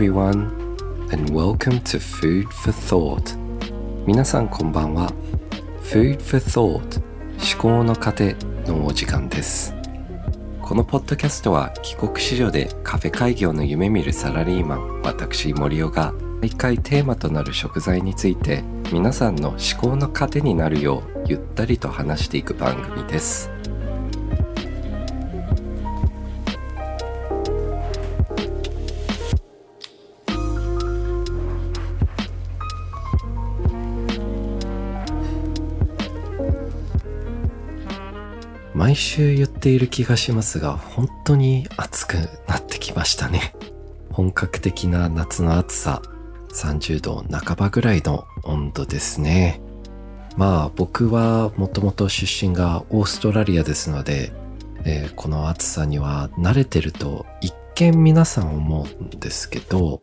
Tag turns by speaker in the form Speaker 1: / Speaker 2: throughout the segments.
Speaker 1: everyone, and welcome to Food for Thought. 皆さんこんばんは。Food for Thought 思考の糧のお時間です。このポッドキャストは帰国子女でカフェ開業の夢見るサラリーマン私森尾が毎回テーマとなる食材について皆さんの思考の糧になるようゆったりと話していく番組です。毎週言っている気がしますが本当に暑くなってきましたね。本格的な夏の暑さ30度半ばぐらいの温度ですね。まあ僕はもともと出身がオーストラリアですので、えー、この暑さには慣れてると一見皆さん思うんですけど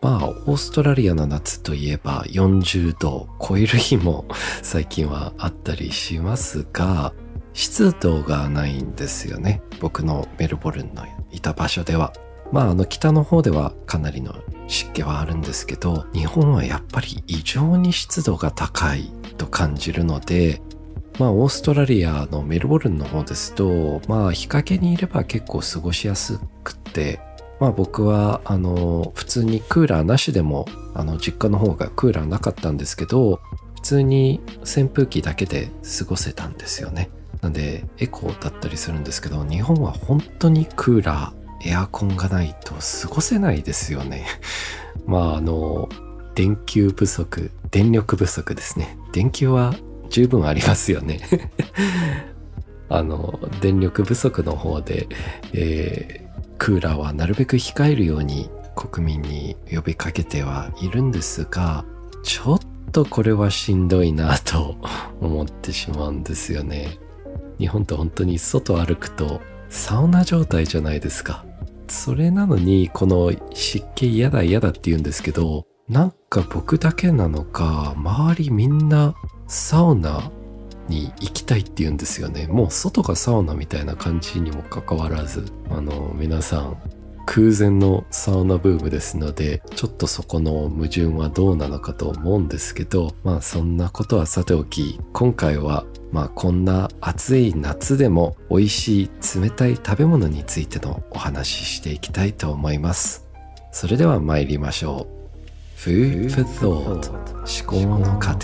Speaker 1: まあ、オーストラリアの夏といえば40度を超える日も最近はあったりしますが、湿度がないんですよね。僕のメルボルンのいた場所では。まあ、あの北の方ではかなりの湿気はあるんですけど、日本はやっぱり異常に湿度が高いと感じるので、まあ、オーストラリアのメルボルンの方ですと、まあ、日陰にいれば結構過ごしやすくて、まあ僕は、あの、普通にクーラーなしでも、あの、実家の方がクーラーなかったんですけど、普通に扇風機だけで過ごせたんですよね。なんで、エコーだったりするんですけど、日本は本当にクーラー、エアコンがないと過ごせないですよね。まあ、あの、電球不足、電力不足ですね。電球は十分ありますよね。あの、電力不足の方で、えークーラーはなるべく控えるように国民に呼びかけてはいるんですが、ちょっとこれはしんどいなと思ってしまうんですよね。日本って本当に外歩くとサウナ状態じゃないですか。それなのにこの湿気嫌だ嫌だって言うんですけど、なんか僕だけなのか、周りみんなサウナに行きたいって言うんですよね。もう外がサウナみたいな感じにもかかわらず、あの、皆さん空前のサウナブームですので、ちょっとそこの矛盾はどうなのかと思うんですけど、まあそんなことはさておき、今回はまあこんな暑い夏でも美味しい冷たい食べ物についてのお話ししていきたいと思います。それでは参りましょう。Food for Thought 思考の過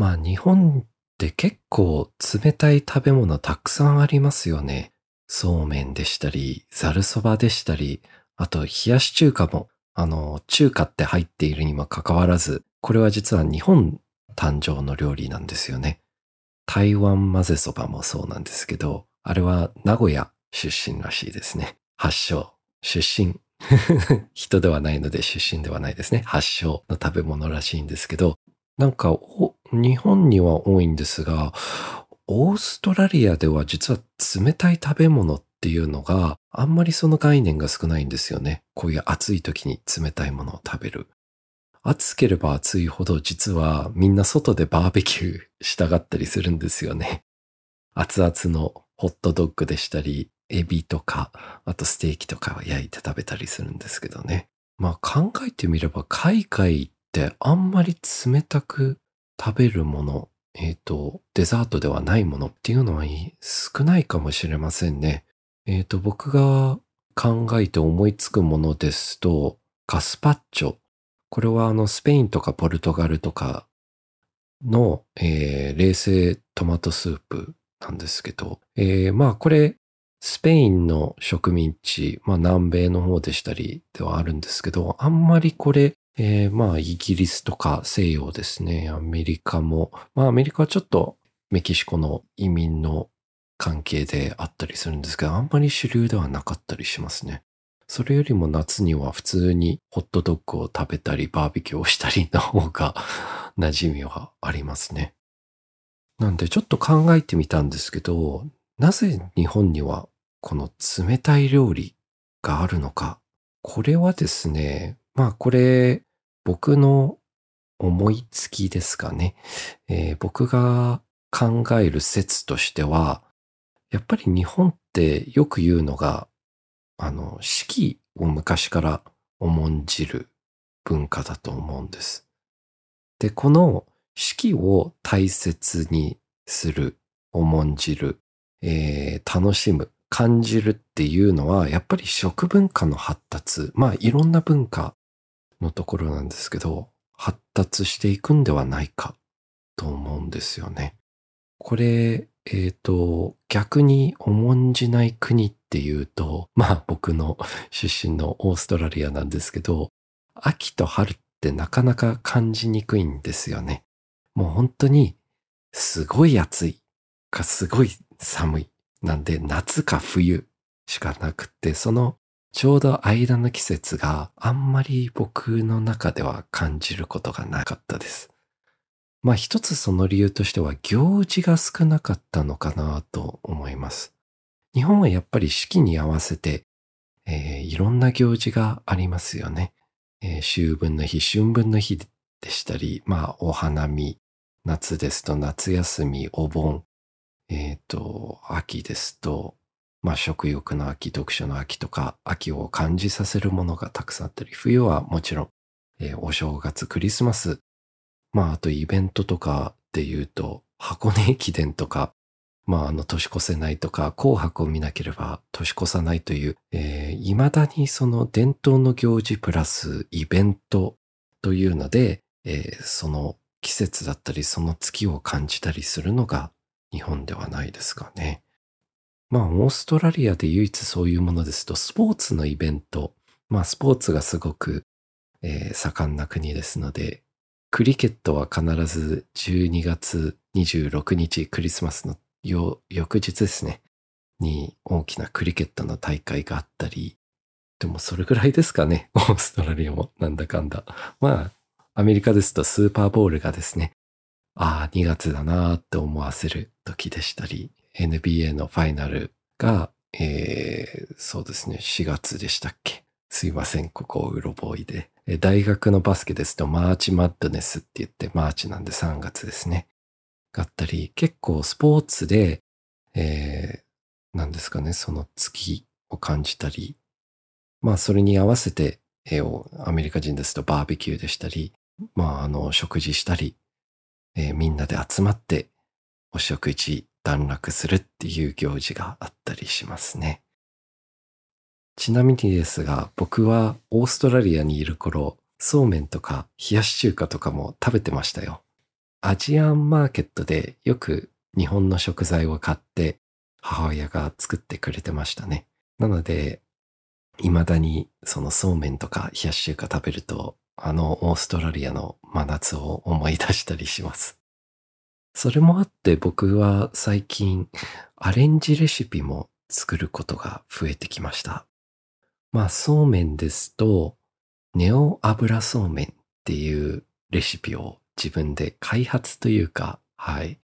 Speaker 1: まあ日本って結構冷たい食べ物たくさんありますよね。そうめんでしたり、ざるそばでしたり、あと冷やし中華も、あの、中華って入っているにもかかわらず、これは実は日本誕生の料理なんですよね。台湾混ぜそばもそうなんですけど、あれは名古屋出身らしいですね。発祥、出身。人ではないので出身ではないですね。発祥の食べ物らしいんですけど、なんか日本には多いんですが、オーストラリアでは実は冷たい食べ物っていうのがあんまりその概念が少ないんですよね。こういう暑い時に冷たいものを食べる。暑ければ暑いほど実はみんな外でバーベキューしたがったりするんですよね。熱々のホットドッグでしたり、エビとか、あとステーキとかを焼いて食べたりするんですけどね。まあ考えてみれば海外ってあんまり冷たく食べるもの、えっ、ー、と、デザートではないものっていうのは少ないかもしれませんね。えっ、ー、と、僕が考えて思いつくものですと、ガスパッチョ。これはあの、スペインとかポルトガルとかの、えー、冷製トマトスープなんですけど、えー、まあこれ、スペインの植民地、まあ南米の方でしたりではあるんですけど、あんまりこれえー、まあ、イギリスとか西洋ですね。アメリカも。まあ、アメリカはちょっとメキシコの移民の関係であったりするんですけど、あんまり主流ではなかったりしますね。それよりも夏には普通にホットドッグを食べたり、バーベキューをしたりの方が 馴染みはありますね。なんでちょっと考えてみたんですけど、なぜ日本にはこの冷たい料理があるのかこれはですね、まあこれ僕の思いつきですかね。えー僕が考える説としては、やっぱり日本ってよく言うのが、あの、四季を昔から重んじる文化だと思うんです。で、この四季を大切にする、重んじる、えー楽しむ、感じるっていうのは、やっぱり食文化の発達、まあいろんな文化のところなんですけど、発達していくんではないかと思うんですよね。これ、えっ、と、逆に重んじない国っていうと、まあ僕の 出身のオーストラリアなんですけど、秋と春ってなかなか感じにくいんですよね。もう本当にすごい暑いかすごい寒い。なんで夏か冬しかなくて、そのちょうど間の季節があんまり僕の中では感じることがなかったです。まあ一つその理由としては行事が少なかったのかなと思います。日本はやっぱり四季に合わせて、えーいろんな行事がありますよね。えー秋分の日、春分の日でしたり、まあお花見、夏ですと夏休み、お盆、えっ、と、秋ですと、まあ食欲の秋、読書の秋とか、秋を感じさせるものがたくさんあったり、冬はもちろん、えーお正月、クリスマス、まああとイベントとかで言うと、箱根駅伝とか、まああの年越せないとか、紅白を見なければ年越さないという、えー未だにその伝統の行事プラスイベントというので、えーその季節だったりその月を感じたりするのが日本ではないですかね。まあ、オーストラリアで唯一そういうものですと、スポーツのイベント。まあ、スポーツがすごく、えー盛んな国ですので、クリケットは必ず12月26日、クリスマスの翌日ですね、に大きなクリケットの大会があったり、でもそれぐらいですかね、オーストラリアもなんだかんだ。まあ、アメリカですとスーパーボールがですね、ああ、2月だなーって思わせる時でしたり、NBA のファイナルが、えー、そうですね、4月でしたっけ？すいません、ここうろぼいで。大学のバスケですと、 March Madness って言って、マーチなんで3月ですね。があったり、結構スポーツで、えー、なんですかね、その月を感じたり、まあそれに合わせて、えーアメリカ人ですとバーベキューでしたり、まああの、食事したり、えーみんなで集まってお食事団らんするっていう行事があったりしますね。ちなみにですが、僕はオーストラリアにいる頃、そうめんとか冷やし中華とかも食べてましたよ。アジアンマーケットでよく日本の食材を買って母親が作ってくれてましたね。なので、未だにそのそうめんとか冷やし中華食べると、あのオーストラリアの真夏を思い出したりします。それもあって僕は最近アレンジレシピも作ることが増えてきました。まあそうめんですと、ネオ油そうめんっていうレシピを自分で開発というか、はい。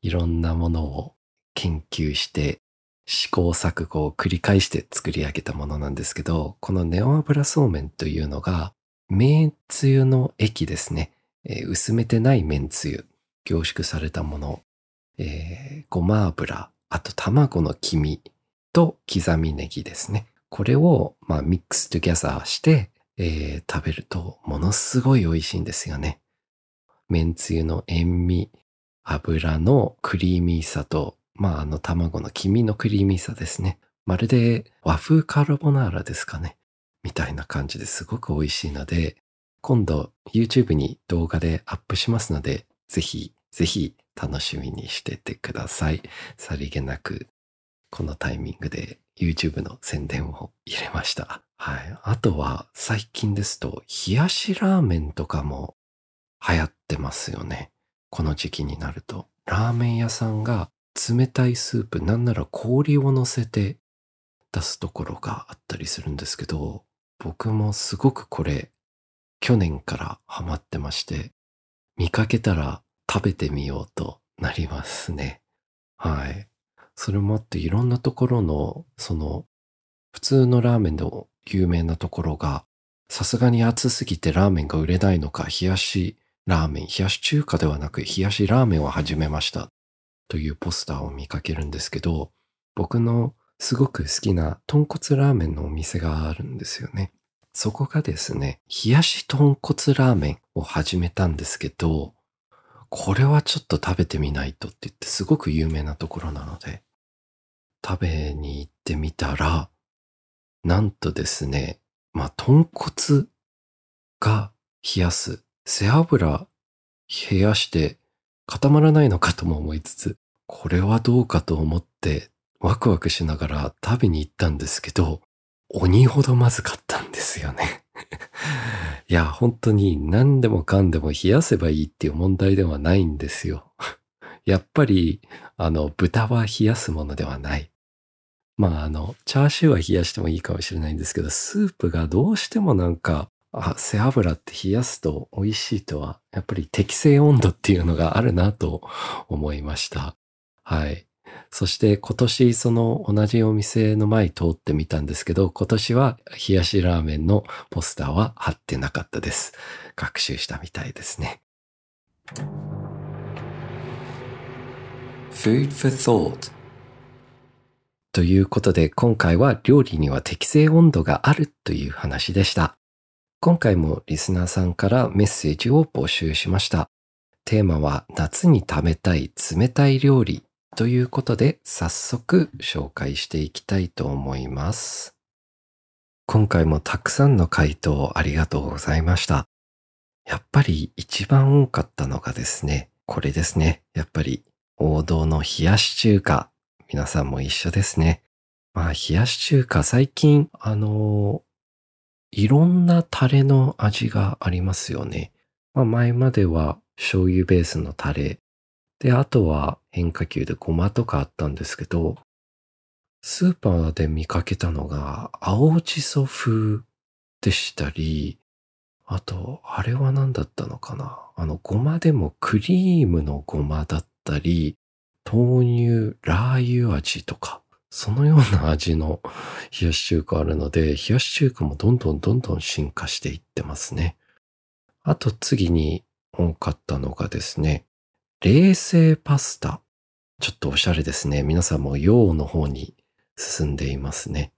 Speaker 1: いろんなものを研究して試行錯誤を繰り返して作り上げたものなんですけど、このネオ油そうめんというのが、麺つゆの液ですね。えー薄めてない麺つゆ、凝縮されたもの、えーごま油、あと卵の黄身と刻みネギですね。これを、まあ、 mix together して、えー食べるとものすごい美味しいんですよね。麺つゆの塩味、油のクリーミーさと、まあ、あの卵の黄身のクリーミーさですね。まるで和風カルボナーラですかね。みたいな感じですごく美味しいので、今度 YouTube に動画でアップしますので、ぜひ、ぜひ楽しみにしててください。さりげなく、このタイミングで YouTube の宣伝を入れました。はい。あとは、最近ですと、冷やしラーメンとかも流行ってますよね。この時期になると。ラーメン屋さんが冷たいスープ、なんなら氷を乗せて出すところがあったりするんですけど、僕もすごくこれ、去年からハマってまして、見かけたら食べてみようとなりますね。はい。それもあっていろんなところの、その、普通のラーメンの有名なところが、さすがに暑すぎてラーメンが売れないのか、冷やしラーメン、冷やし中華ではなく冷やしラーメンを始めましたというポスターを見かけるんですけど、僕のすごく好きな豚骨ラーメンのお店があるんですよね。そこがですね、冷やし豚骨ラーメンを始めたんですけど、これはちょっと食べてみないとって言ってすごく有名なところなので、食べに行ってみたら、なんとですね、まあ、豚骨が冷やす背脂冷やして固まらないのかとも思いつつ、これはどうかと思ってワクワクしながら食べに行ったんですけど、鬼ほどまずかったんですよね。いや、本当に何でもかんでも冷やせばいいっていう問題ではないんですよ。やっぱり、あの、豚は冷やすものではない。まあ、あの、チャーシューは冷やしてもいいかもしれないんですけど、スープがどうしてもなんか、あ、背脂って冷やすと美味しいとは、やっぱり適正温度っていうのがあるなと思いました。はい。そして今年その同じお店の前通ってみたんですけど、今年は冷やしラーメンのポスターは貼ってなかったです。学習したみたいですね。Food for thought ということで今回は料理には適正温度があるという話でした。今回もリスナーさんからメッセージを募集しました。テーマは夏に食べたい冷たい料理ということで早速紹介していきたいと思います。今回もたくさんの回答ありがとうございました。やっぱり一番多かったのがですね、これですね。やっぱり王道の冷やし中華。皆さんも一緒ですね。まあ冷やし中華最近あのいろんなタレの味がありますよね。まあ、前までは醤油ベースのタレ。で、あとは変化球でごまとかあったんですけど、スーパーで見かけたのが青じそ風でしたり、あと、あれは何だったのかな？あの、ごまでもクリームのごまだったり、豆乳、ラー油味とか、そのような味の 冷やし中華あるので、冷やし中華もどんどんどんどん進化していってますね。あと次に多かったのがですね、冷製パスタ。ちょっとおしゃれですね。皆さんも洋の方に進んでいますね。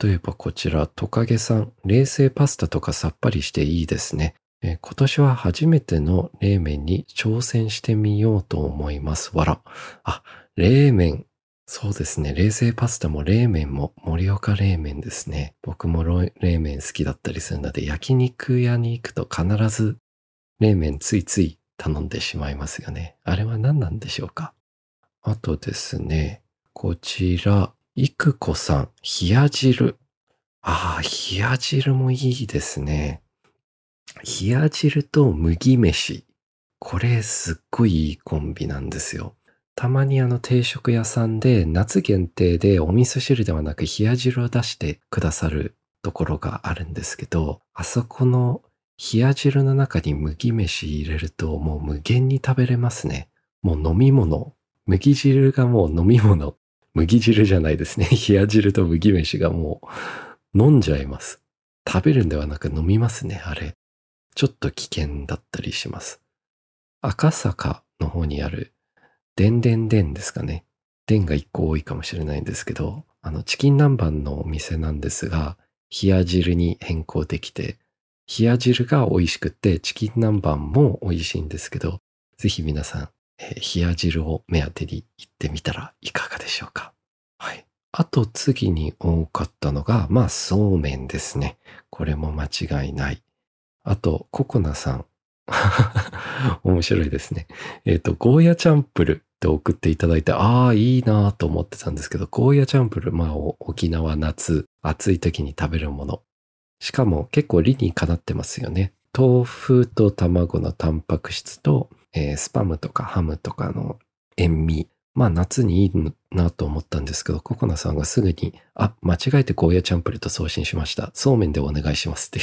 Speaker 1: 例えばこちら、トカゲさん、冷製パスタとかさっぱりしていいですね。え今年は初めての冷麺に挑戦してみようと思います。わら。あ、冷麺そうですね。冷製パスタも冷麺も盛岡冷麺ですね。僕も冷麺好きだったりするので、焼肉屋に行くと必ず冷麺ついつい頼んでしまいますよね。あれは何なんでしょうか？あとですね、こちら、いくこさん、冷や汁。ああ、冷や汁もいいですね。冷や汁と麦飯。これすっごいいいコンビなんですよ。たまにあの定食屋さんで夏限定でお味噌汁ではなく冷や汁を出してくださるところがあるんですけど、あそこの冷や汁の中に麦飯入れるともう無限に食べれますね。もう飲み物。麦汁がもう飲み物。麦汁じゃないですね。冷や汁と麦飯がもう飲んじゃいます。食べるんではなく飲みますね、あれ。ちょっと危険だったりします。赤坂の方にあるでんでんでんですかね。でんが一個多いかもしれないんですけど、あの、チキン南蛮のお店なんですが、冷や汁に変更できて、冷や汁が美味しくて、チキン南蛮も美味しいんですけど、ぜひ皆さん、えー、冷や汁を目当てに行ってみたらいかがでしょうか。はい。あと次に多かったのが、まあ、そうめんですね。これも間違いない。あと、ココナさん。面白いですね。えっ、ー、と、ゴーヤチャンプルって送っていただいて、ああ、いいなと思ってたんですけど、ゴーヤチャンプル、まあ、沖縄夏、暑い時に食べるもの。しかも結構理にかなってますよね。豆腐と卵のタンパク質と、えー、スパムとかハムとかの塩味。まあ夏にいいなと思ったんですけど、ココナさんがすぐに、あ、間違えてゴーヤチャンプルと送信しました。そうめんでお願いしますって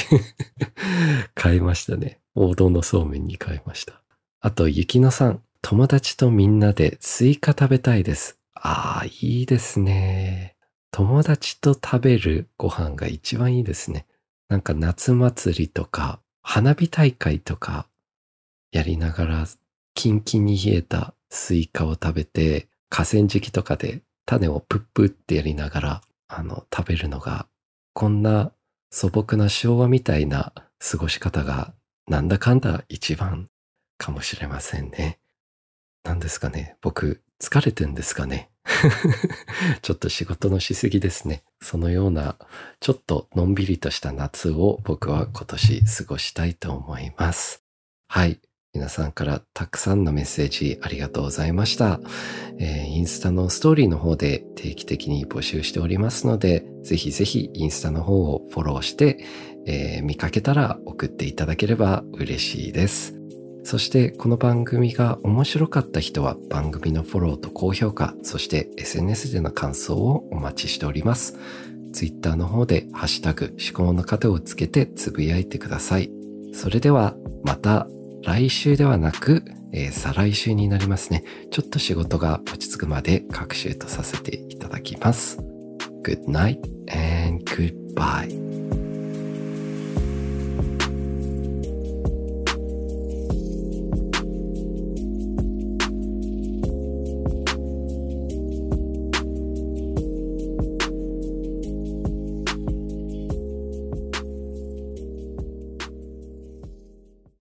Speaker 1: 買いましたね。王道のそうめんに変えました。あと、ゆきのさん、友達とみんなでスイカ食べたいです。ああ、いいですね。友達と食べるご飯が一番いいですね。なんか夏祭りとか、花火大会とかやりながら、キンキンに冷えたスイカを食べて、河川敷とかで種をプップってやりながら、あの、食べるのが、こんな素朴な昭和みたいな過ごし方が、なんだかんだ一番かもしれませんね。何ですかね。僕、疲れてんですかね。ちょっと仕事のしすぎですね。そのような、ちょっとのんびりとした夏を僕は今年過ごしたいと思います。はい。皆さんからたくさんのメッセージありがとうございました。えー、インスタのストーリーの方で定期的に募集しておりますので、ぜひぜひインスタの方をフォローして、えー、見かけたら送っていただければ嬉しいです。そしてこの番組が面白かった人は番組のフォローと高評価、そして SNS での感想をお待ちしております。Twitter の方でハッシュタグ思考の糧をつけてつぶやいてください。それではまた来週ではなく、えー、再来週になりますね。ちょっと仕事が落ち着くまで学習とさせていただきます。Good night and goodbye.